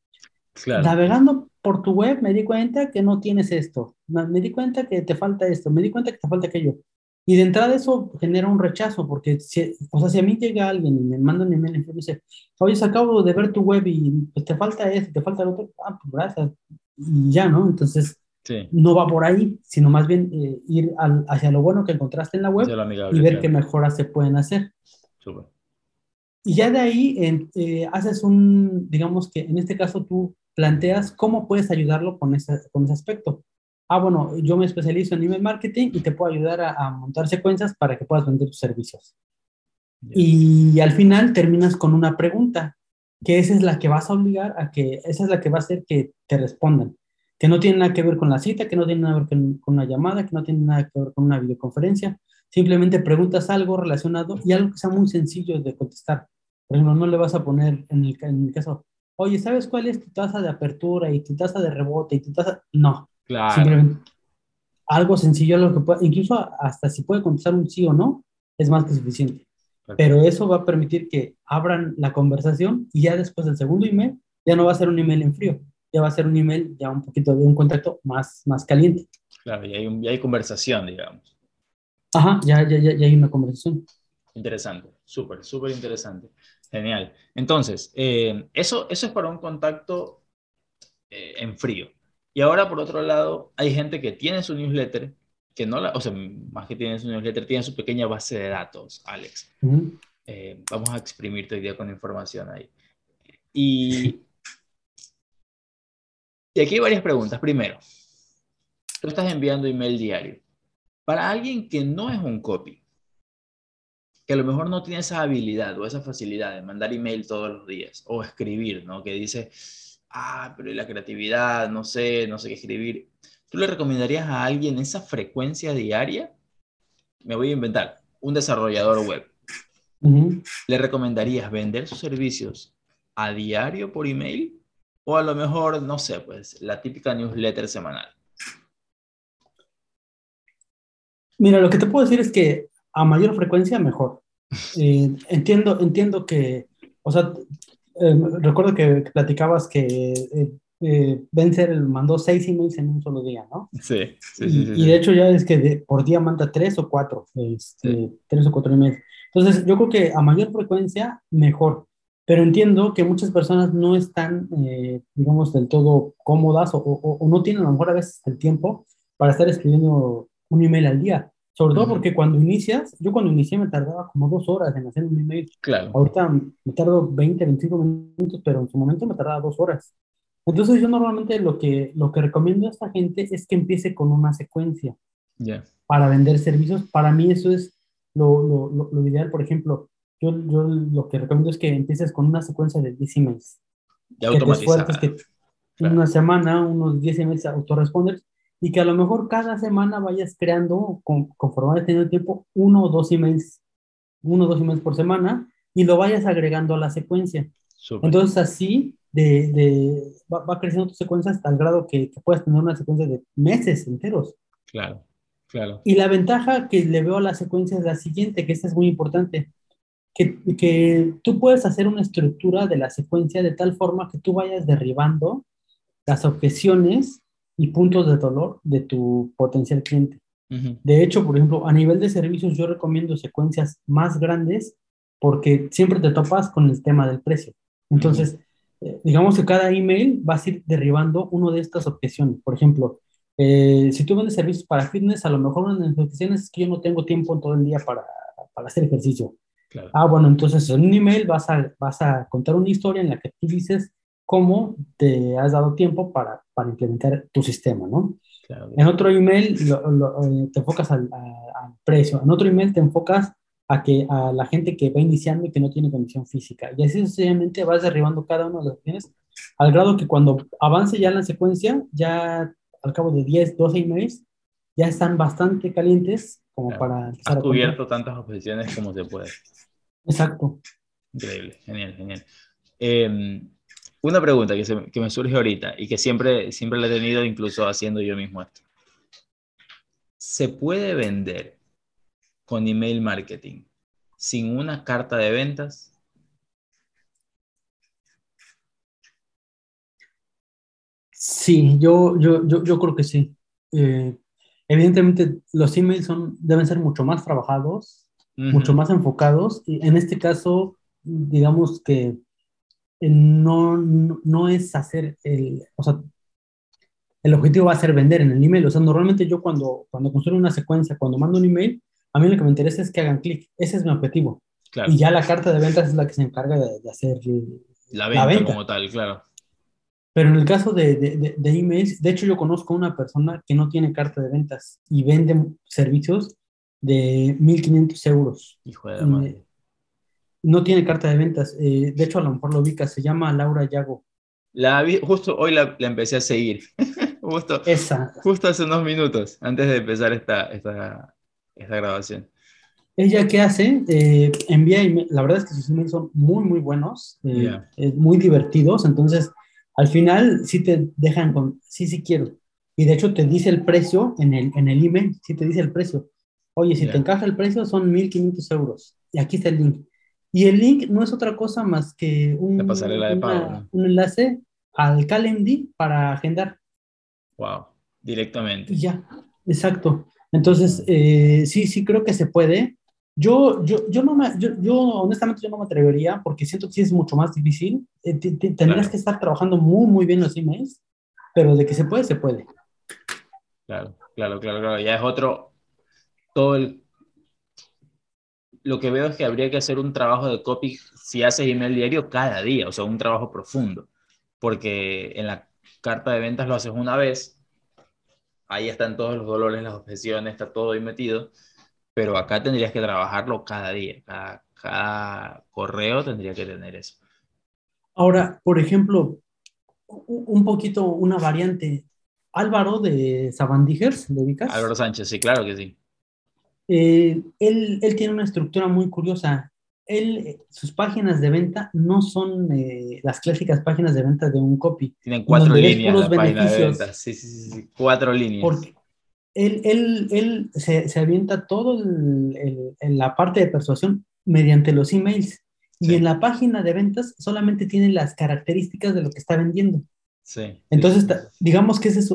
Navegando por tu web me di cuenta que no tienes esto, me di cuenta que te falta esto, me di cuenta que te falta aquello. Y de entrada eso genera un rechazo, porque si, o sea, si a mí llega alguien y me manda un email y me dice, oye, acabo de ver tu web y pues, te falta esto, te falta lo otro, ah, pues gracias, y ya, ¿no? Entonces, no va por ahí, sino más bien eh, ir hacia lo bueno que encontraste en la web y ver qué mejoras se pueden hacer. Y ya de ahí eh, haces un, digamos que en este caso tú planteas cómo puedes ayudarlo con ese, con ese aspecto. Ah, bueno, yo me especializo en email marketing y te puedo ayudar a, montar secuencias para que puedas vender tus servicios. Y al final terminas con una pregunta, que esa es la que vas a obligar a que, esa es la que va a hacer que te respondan que no tiene nada que ver con la cita, que no tiene nada que ver con, una llamada, que no tiene nada que ver con una videoconferencia. Simplemente preguntas algo relacionado y algo que sea muy sencillo de contestar. Por ejemplo, no le vas a poner en el, en el caso, oye, ¿sabes cuál es tu tasa de apertura y tu tasa de rebote y tu tasa? No. Claro. Simplemente algo sencillo, lo que puede, incluso hasta si puede contestar un sí o no, es más que suficiente. Pero eso va a permitir que abran la conversación y ya después del segundo email, ya no va a ser un email en frío, ya va a ser un email, ya un poquito de un contacto más, más caliente. Claro, y hay, un, hay conversación, digamos. Ajá, ya, ya, ya, hay una conversación. Interesante, súper, súper interesante. Genial. Entonces, eh, eso, eso es para un contacto eh, en frío. Y ahora, por otro lado, hay gente que tiene su newsletter, que no la, o sea, más que tiene su newsletter, tiene su pequeña base de datos, Alex. Eh, vamos a exprimirte hoy día con información ahí. Y y aquí hay varias preguntas. Primero, tú estás enviando email diario. Para alguien que no es un copy, que a lo mejor no tiene esa habilidad o esa facilidad de mandar email todos los días o escribir, ¿no? Que dice, ah, pero la creatividad, no sé, no sé qué escribir. ¿Tú le recomendarías a alguien esa frecuencia diaria? Me voy a inventar, un desarrollador web. ¿Le recomendarías vender sus servicios a diario por email o a lo mejor, no sé, pues la típica newsletter semanal. Mira, lo que te puedo decir es que a mayor frecuencia, mejor. Eh, entiendo, entiendo que, o sea, eh, recuerdo que, platicabas que eh, eh, Benzer mandó seis emails en un solo día, ¿no? Sí, sí, y, sí, y de hecho ya es que por día manda tres o cuatro, este, tres o cuatro emails. Entonces, yo creo que a mayor frecuencia, mejor. Pero entiendo que muchas personas no están, digamos, del todo cómodas o, o, o, no tienen a lo mejor a veces el tiempo para estar escribiendo un email al día. Sobre todo porque cuando inicias, yo cuando inicié me tardaba como dos horas en hacer un email. Claro. Ahorita me tardo 20, 25 minutos, pero en su momento me tardaba dos horas. Entonces yo normalmente lo que, lo que recomiendo a esta gente es que empiece con una secuencia yeah. para vender servicios. Para mí eso es lo, lo, lo, ideal. Por ejemplo, yo, yo, lo que recomiendo es que empieces con una secuencia de 10 emails. Ya automatizada. Que te que Una semana, unos 10 emails autoresponders y que a lo mejor cada semana vayas creando, con, conforme vayas teniendo tiempo, uno o dos emails, uno o dos emails por semana y lo vayas agregando a la secuencia. Súper. Entonces así de, de va, va, creciendo tu secuencia hasta el grado que, que puedas tener una secuencia de meses enteros. Claro, claro. Y la ventaja que le veo a la secuencia es la siguiente, que esta es muy importante, que, que tú puedes hacer una estructura de la secuencia de tal forma que tú vayas derribando las objeciones y puntos de dolor de tu potencial cliente. Uh -huh. De hecho, por ejemplo, a nivel de servicios yo recomiendo secuencias más grandes porque siempre te topas con el tema del precio. Entonces, uh -huh. eh, digamos que cada email vas a ir derribando uno de estas objeciones. Por ejemplo, eh, si tú vendes servicios para fitness, a lo mejor una de las objeciones es que yo no tengo tiempo en todo el día para, para hacer ejercicio. Claro. Ah, bueno, entonces en un email vas a, vas a contar una historia en la que tú dices cómo te has dado tiempo para, para implementar tu sistema, ¿no? Claro. En otro email lo, lo, eh, te enfocas al, a, al, precio, en otro email te enfocas a, que, a la gente que va iniciando y que no tiene condición física. Y así sucesivamente vas derribando cada una de las opciones al grado que cuando avance ya la secuencia, ya al cabo de 10, 12 emails, ya están bastante calientes como claro. para... Has cubierto tantas objeciones como se puede. Exacto. Increíble, genial, genial. Eh, una pregunta que, se, que, me surge ahorita y que siempre, siempre la he tenido incluso haciendo yo mismo esto. ¿Se puede vender con email marketing sin una carta de ventas? Sí, yo, yo, yo, yo creo que sí. Eh, evidentemente los emails son, deben ser mucho más trabajados, uh -huh. mucho más enfocados. Y en este caso, digamos que no, no, no, es hacer el, o sea, el objetivo va a ser vender en el email. O sea, normalmente yo cuando, cuando construyo una secuencia, cuando mando un email, a mí lo que me interesa es que hagan clic. Ese es mi objetivo. Claro. Y ya la carta de ventas es la que se encarga de, de hacer la venta, la venta, como tal, claro. Pero en el caso de, de, de, emails, de hecho yo conozco a una persona que no tiene carta de ventas y vende servicios de 1.500 euros. Hijo de madre no tiene carta de ventas. Eh, de hecho, a lo mejor lo ubicas, se llama Laura Yago. La vi, justo hoy la, la, empecé a seguir. justo, Esa. justo hace unos minutos, antes de empezar esta, esta, esta grabación. Ella, ¿qué hace? Eh, envía email. La verdad es que sus emails son muy, muy buenos, eh, yeah. muy divertidos. Entonces, al final, sí te dejan con, sí, sí quiero. Y de hecho, te dice el precio en el, en el email, sí te dice el precio. Oye, si yeah. te encaja el precio, son 1.500 euros. Y aquí está el link. Y el link no es otra cosa más que un, pasarela de pago, ¿no? un enlace al Calendly para agendar. Wow, directamente. Ya, exacto. Entonces, eh, sí, sí creo que se puede. Yo, yo, yo, no me, yo, yo, honestamente, yo no me atrevería porque siento que sí es mucho más difícil. Eh, tendrías claro. que estar trabajando muy, muy bien los emails, pero de que se puede, se puede. Claro, claro, claro, claro. Ya es otro, todo el lo que veo es que habría que hacer un trabajo de copy si haces email diario cada día, o sea, un trabajo profundo, porque en la carta de ventas lo haces una vez, ahí están todos los dolores, las objeciones, está todo ahí metido, pero acá tendrías que trabajarlo cada día, cada, cada correo tendría que tener eso. Ahora, por ejemplo, un poquito una variante, Álvaro de Sabandijers, ¿le ubicas? Álvaro Sánchez, sí, claro que sí. Eh, él, él, tiene una estructura muy curiosa. él, sus páginas de venta no son eh, las clásicas páginas de venta de un copy. Tienen cuatro líneas de venta. Sí, sí, sí, cuatro líneas. Porque él, él, él se, se, avienta todo en la parte de persuasión mediante los emails. Y en la página de ventas solamente tiene las características de lo que está vendiendo. Sí. Entonces, digamos que esa es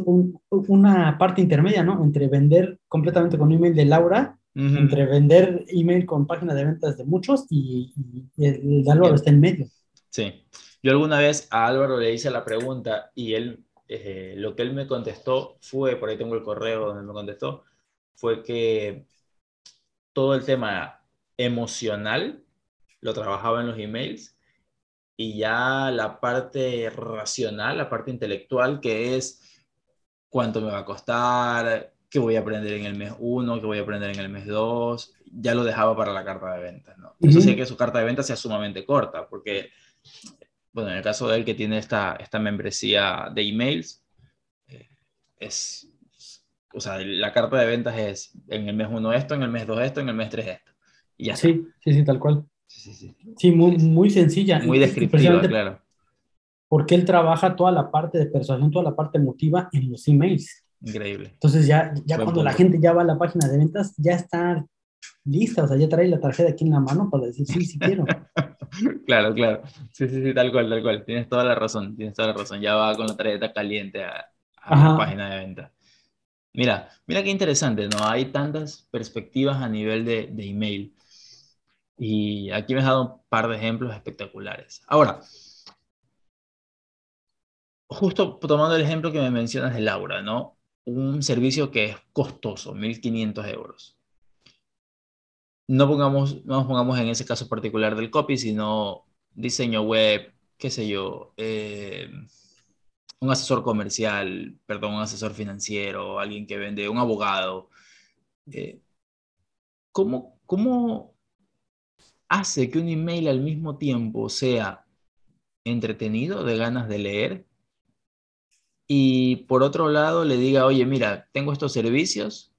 una parte intermedia, ¿no? Entre vender completamente con email de Laura, entre vender email con página de ventas de muchos y, el, de Álvaro está en medio. Sí. Yo alguna vez a Álvaro le hice la pregunta y él, eh, lo que él me contestó fue, por ahí tengo el correo donde me contestó, fue que todo el tema emocional lo trabajaba en los emails y ya la parte racional, la parte intelectual, que es cuánto me va a costar, qué voy a aprender en el mes 1, qué voy a aprender en el mes 2, ya lo dejaba para la carta de ventas, ¿no? Eso sí que su carta de ventas sea sumamente corta, porque, bueno, en el caso de él que tiene esta, esta membresía de emails, eh, es, o sea, la carta de ventas es en el mes 1 esto, en el mes 2 esto, en el mes 3 esto. Y ya sí, sí, sí, tal cual. Sí, sí, sí. muy, muy sencilla. Muy descriptiva, claro. Porque él trabaja toda la parte de persuasión, toda la parte emotiva en los emails. Increíble. Entonces ya, ya cuando la gente ya va a la página de ventas, ya está lista, o sea, ya trae la tarjeta aquí en la mano para decir, sí, sí quiero. claro, claro. Sí, sí, sí, tal cual, tal cual. Tienes toda la razón, tienes toda la razón. Ya va con la tarjeta caliente a, la página de venta. Mira, mira qué interesante, ¿no? Hay tantas perspectivas a nivel de, de email. Y aquí me has dado un par de ejemplos espectaculares. Ahora, justo tomando el ejemplo que me mencionas de Laura, ¿no? Un servicio que es costoso, 1.500 euros. No, pongamos, no nos pongamos en ese caso particular del copy, sino diseño web, qué sé yo, eh, un asesor comercial, perdón, un asesor financiero, alguien que vende, un abogado. Eh, ¿cómo, ¿Cómo hace que un email al mismo tiempo sea entretenido, de ganas de leer, y por otro lado le diga, oye, mira, tengo estos servicios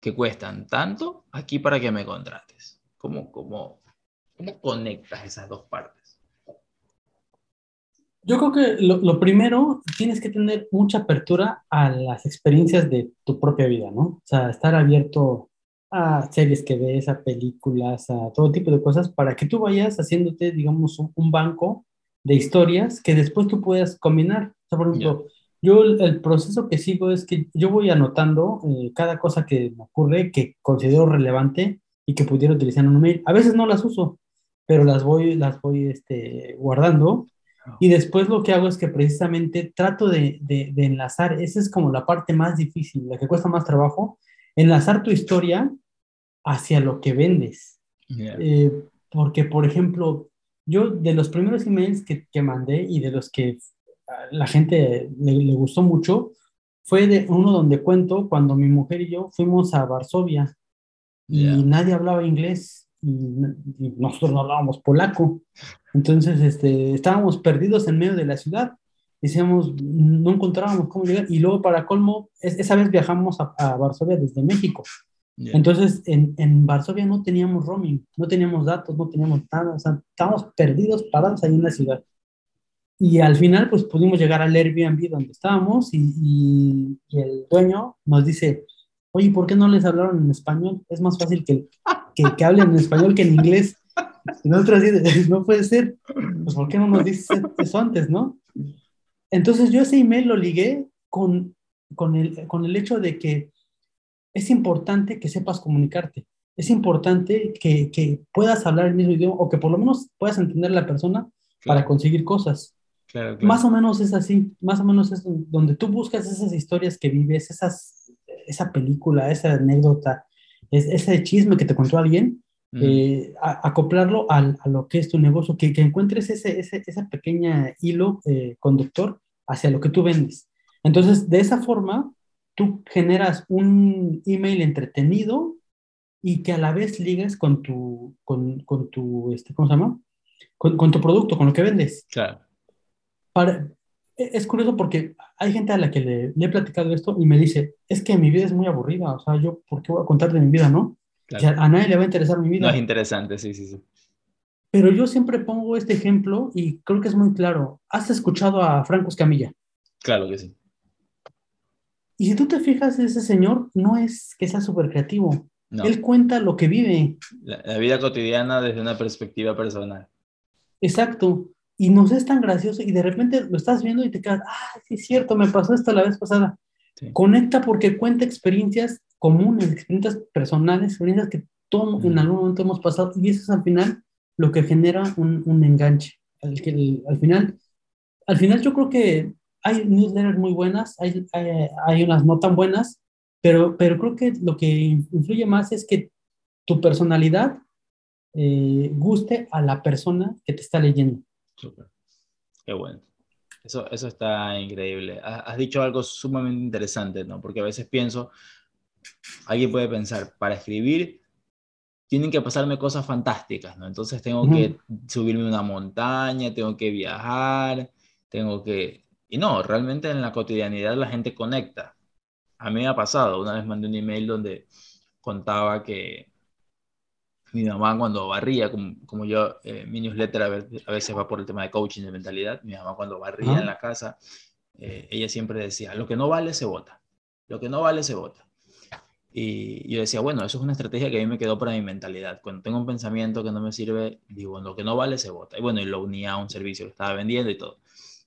que cuestan tanto aquí para que me contrates. ¿Cómo, cómo, cómo conectas esas dos partes? Yo creo que lo, lo, primero, tienes que tener mucha apertura a las experiencias de tu propia vida, ¿no? O sea, estar abierto a series que ves, a películas, a todo tipo de cosas, para que tú vayas haciéndote, digamos, un, banco de historias que después tú puedas combinar. O sea, por ejemplo, yo el, proceso que sigo es que yo voy anotando eh, cada cosa que me ocurre que considero relevante y que pudiera utilizar en un mail. A veces no las uso, pero las voy, las voy este, guardando. Ah. Y después lo que hago es que precisamente trato de, de, de enlazar, esa es como la parte más difícil, la que cuesta más trabajo, enlazar tu historia hacia lo que vendes. Eh, porque, por ejemplo, yo de los primeros emails que, que mandé y de los que la gente le, gustó mucho, fue de uno donde cuento cuando mi mujer y yo fuimos a Varsovia y nadie hablaba inglés y, nosotros no hablábamos polaco. Entonces, este, estábamos perdidos en medio de la ciudad. Decíamos, no encontrábamos cómo llegar. Y luego, para colmo, esa vez viajamos a, a Varsovia desde México. Entonces, en, en, Varsovia no teníamos roaming, no teníamos datos, no teníamos nada, o sea, estábamos perdidos, parados ahí en la ciudad. Y al final, pues pudimos llegar al Airbnb donde estábamos y, y, el dueño nos dice, oye, ¿por qué no les hablaron en español? Es más fácil que, que, que hablen en español que en inglés. Y nosotros no puede ser, pues ¿por qué no nos dices eso antes, no? Entonces yo ese email lo ligué con, con, el, con el hecho de que es importante que sepas comunicarte. Es importante que, que, puedas hablar el mismo idioma o que por lo menos puedas entender a la persona para conseguir cosas. Más o menos es así, más o menos es donde tú buscas esas historias que vives, esas, esa película, esa anécdota, es, ese chisme que te contó alguien, eh, acoplarlo a, a, lo que es tu negocio, que, que encuentres ese, ese, esa pequeña hilo eh, conductor hacia lo que tú vendes. Entonces, de esa forma, tú generas un email entretenido y que a la vez ligas con tu, con, con tu, este, ¿cómo se llama? Con, con, tu producto, con lo que vendes. Claro. Para, e, es curioso porque hay gente a la que le, le, he platicado esto y me dice, es que mi vida es muy aburrida, o sea, yo, ¿por qué voy a contar de mi vida, no? Claro. a nadie le va a interesar mi vida. No es interesante, sí, sí, sí. Pero yo siempre pongo este ejemplo y creo que es muy claro. ¿Has escuchado a Franco Escamilla? Claro que sí. Y si tú te fijas, ese señor no es que sea súper creativo. Él cuenta lo que vive. La, vida cotidiana desde una perspectiva personal. Exacto. Y nos es tan gracioso y de repente lo estás viendo y te quedas, ah, sí es cierto, me pasó esto la vez pasada. Conecta porque cuenta experiencias comunes, experiencias personales, experiencias que todos en algún momento hemos pasado y eso es al final lo que genera un, un enganche. Al, que, al, final, al final yo creo que hay newsletters muy buenas, hay, hay, unas no tan buenas, pero, pero creo que lo que influye más es que tu personalidad eh, guste a la persona que te está leyendo. Súper. Qué bueno. Eso, eso está increíble. Has dicho algo sumamente interesante, ¿no? Porque a veces pienso, alguien puede pensar, para escribir tienen que pasarme cosas fantásticas, ¿no? Entonces tengo que subirme una montaña, tengo que viajar, tengo que... Y no, realmente en la cotidianidad la gente conecta. A mí me ha pasado, una vez mandé un email donde contaba que mi mamá cuando barría, como, como yo, eh, mi newsletter a, veces va por el tema de coaching de mentalidad, mi mamá cuando barría en la casa, eh, ella siempre decía, lo que no vale se vota, lo que no vale se vota. Y yo decía, bueno, eso es una estrategia que a mí me quedó para mi mentalidad. Cuando tengo un pensamiento que no me sirve, digo, lo que no vale se vota. Y bueno, y lo unía a un servicio que estaba vendiendo y todo.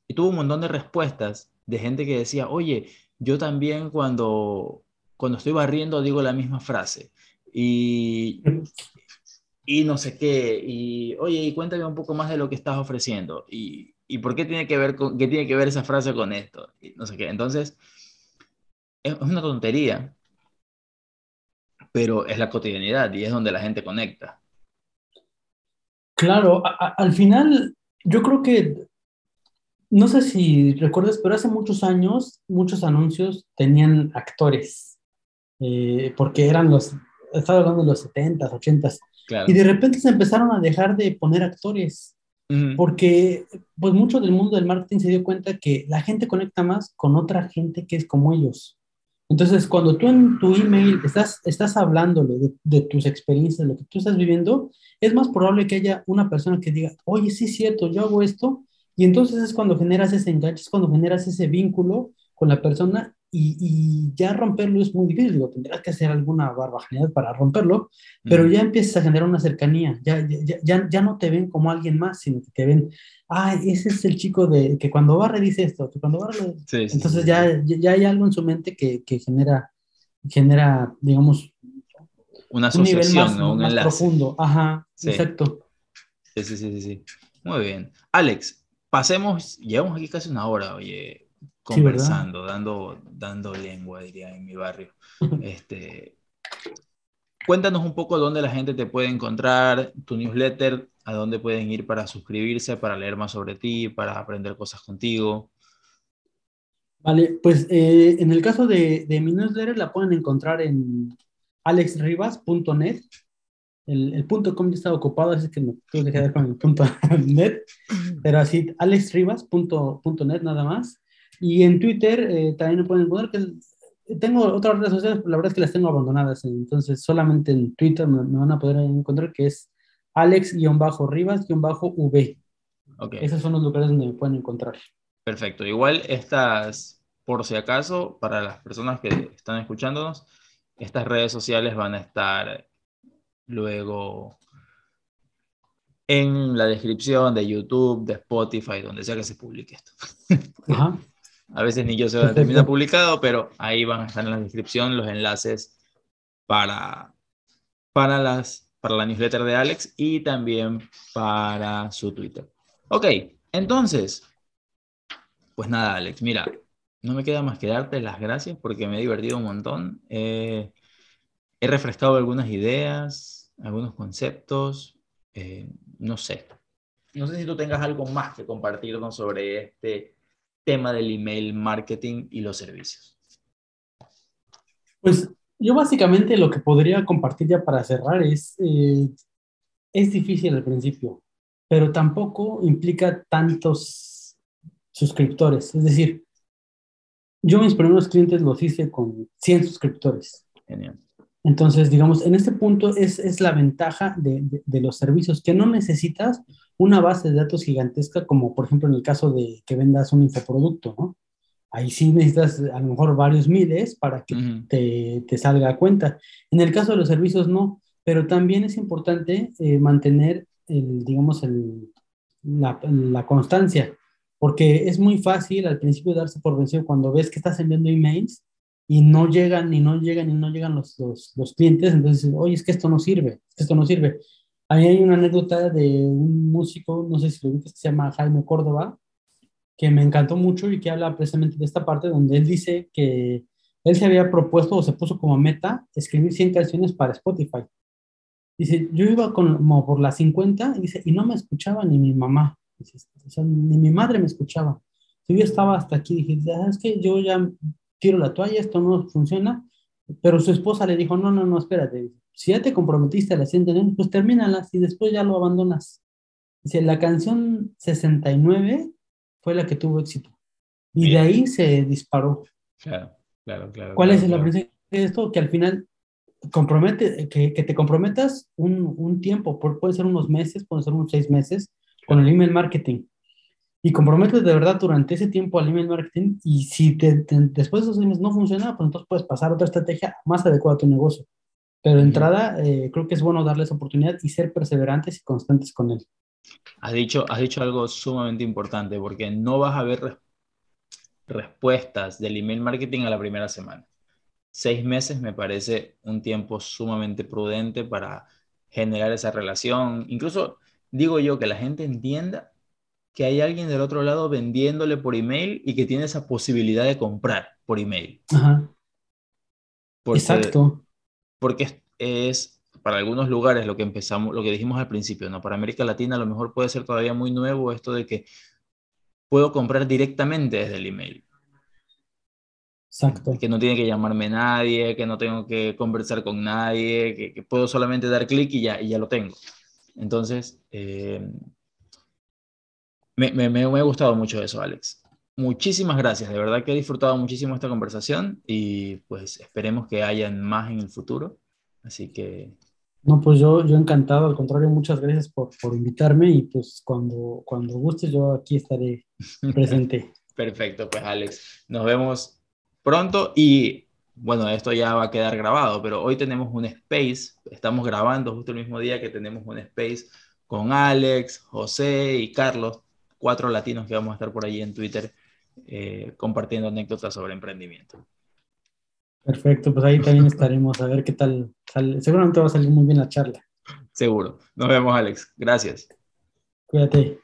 Y tuvo un montón de respuestas de gente que decía, oye, yo también cuando, cuando estoy barriendo digo la misma frase. Y, y no sé qué. Y oye, y cuéntame un poco más de lo que estás ofreciendo. Y, y por qué tiene que ver con, qué tiene que ver esa frase con esto. Y no sé qué. Entonces, es una tontería pero es la cotidianidad y es donde la gente conecta. Claro, al final yo creo que, no sé si recuerdas, pero hace muchos años muchos anuncios tenían actores, eh, porque eran los, estaba hablando de los 70s, 80s, y de repente se empezaron a dejar de poner actores. Porque pues mucho del mundo del marketing se dio cuenta que la gente conecta más con otra gente que es como ellos. Entonces, cuando tú en tu email estás, estás hablándole de, tus experiencias, de lo que tú estás viviendo, es más probable que haya una persona que diga, oye, sí es cierto, yo hago esto, y entonces es cuando generas ese enganche, es cuando generas ese vínculo con la persona y, ya romperlo es muy difícil, tendrás que hacer alguna barbaridad para romperlo, pero ya empiezas a generar una cercanía, ya, ya, ya, ya, no te ven como alguien más, sino que te ven, ah, ese es el chico de que cuando barre dice esto, que cuando barre... Entonces ya, ya hay algo en su mente que, que genera, genera, digamos, una asociación, un, ¿no? más profundo. Ajá, exacto. Sí, sí, sí, sí. Muy bien. Alex, pasemos, llevamos aquí casi una hora, oye, conversando, dando, dando lengua, diría, en mi barrio. este, cuéntanos un poco dónde la gente te puede encontrar, tu newsletter, a dónde pueden ir para suscribirse, para leer más sobre ti, para aprender cosas contigo. Vale, pues eh, en el caso de, de, mi newsletter la pueden encontrar en alexribas.net. El, el, punto com ya está ocupado, así que me tuve que quedar con el punto net, pero así alexribas.net nada más. Y en Twitter eh, también me pueden encontrar que tengo otras redes sociales, pero la verdad es que las tengo abandonadas, entonces solamente en Twitter me, van a poder encontrar que es alex-rivas-v. Okay. Esos son los lugares donde me pueden encontrar. Perfecto. Igual estas, por si acaso, para las personas que están escuchándonos, estas redes sociales van a estar luego en la descripción de YouTube, de Spotify, donde sea que se publique esto. Ajá. A veces ni yo sé dónde termina publicado, pero ahí van a estar en la descripción los enlaces para, para, las, para la newsletter de Alex y también para su Twitter. Ok, entonces, pues nada, Alex, mira, no me queda más que darte las gracias porque me he divertido un montón. he refrescado algunas ideas, algunos conceptos, eh, no sé. No sé si tú tengas algo más que compartirnos sobre este tema del email marketing y los servicios? Pues yo básicamente lo que podría compartir ya para cerrar es, eh, es difícil al principio, pero tampoco implica tantos suscriptores. Es decir, yo mis primeros clientes los hice con 100 suscriptores. Genial. Entonces, digamos, en este punto es, es la ventaja de, de, los servicios, que no necesitas una base de datos gigantesca, como por ejemplo en el caso de que vendas un infoproducto, ¿no? Ahí sí necesitas a lo mejor varios miles para que te, te, salga a cuenta. En el caso de los servicios, no, pero también es importante eh, mantener, el, digamos, el, la, la, constancia, porque es muy fácil al principio darse por vencido cuando ves que estás enviando emails y no llegan, y no llegan, y no llegan los, los, los clientes, entonces, oye, es que esto no sirve, esto no sirve. Ahí hay una anécdota de un músico, no sé si lo viste, que se llama Jaime Córdoba, que me encantó mucho y que habla precisamente de esta parte donde él dice que él se había propuesto o se puso como meta escribir 100 canciones para Spotify. Dice, yo iba como por las 50 y, dice, y no me escuchaba ni mi mamá, ni mi madre me escuchaba. Yo estaba hasta aquí, dije, ah, es que yo ya tiro la toalla, esto no funciona. Pero su esposa le dijo, no, no, no, espérate. Si ya te comprometiste a la siguiente pues termínalas y después ya lo abandonas. Dice, la canción 69 fue la que tuvo éxito. Y de ahí se disparó. Claro, claro, claro. ¿Cuál es la de esto? Que al final compromete, que, que te comprometas un, un tiempo, puede ser unos meses, puede ser unos seis meses, con el email marketing y comprometes de verdad durante ese tiempo al email marketing y si después de esos meses no funciona, pues entonces puedes pasar a otra estrategia más adecuada a tu negocio. Pero de entrada, eh, creo que es bueno darles oportunidad y ser perseverantes y constantes con él. Has dicho, has dicho algo sumamente importante porque no vas a ver respuestas del email marketing a la primera semana. Seis meses me parece un tiempo sumamente prudente para generar esa relación. Incluso digo yo que la gente entienda que hay alguien del otro lado vendiéndole por email y que tiene esa posibilidad de comprar por email. Ajá. Exacto. Porque es, para algunos lugares lo que empezamos, lo que dijimos al principio, ¿no? Para América Latina a lo mejor puede ser todavía muy nuevo esto de que puedo comprar directamente desde el email. Exacto. Que no tiene que llamarme nadie, que no tengo que conversar con nadie, que, puedo solamente dar clic y ya, y ya lo tengo. Entonces, eh, me, me, me, ha gustado mucho eso, Alex. Muchísimas gracias, de verdad que he disfrutado muchísimo esta conversación y pues esperemos que hayan más en el futuro. Así que... No, pues yo, yo encantado, al contrario, muchas gracias por, por invitarme y pues cuando, cuando gustes yo aquí estaré presente. Perfecto, pues Alex, nos vemos pronto y bueno, esto ya va a quedar grabado, pero hoy tenemos un space, estamos grabando justo el mismo día que tenemos un space con Alex, José y Carlos cuatro latinos que vamos a estar por allí en Twitter eh, compartiendo anécdotas sobre emprendimiento. Perfecto, pues ahí también estaremos a ver qué tal sale. Seguramente va a salir muy bien la charla. Seguro. Nos vemos, Alex. Gracias. Cuídate.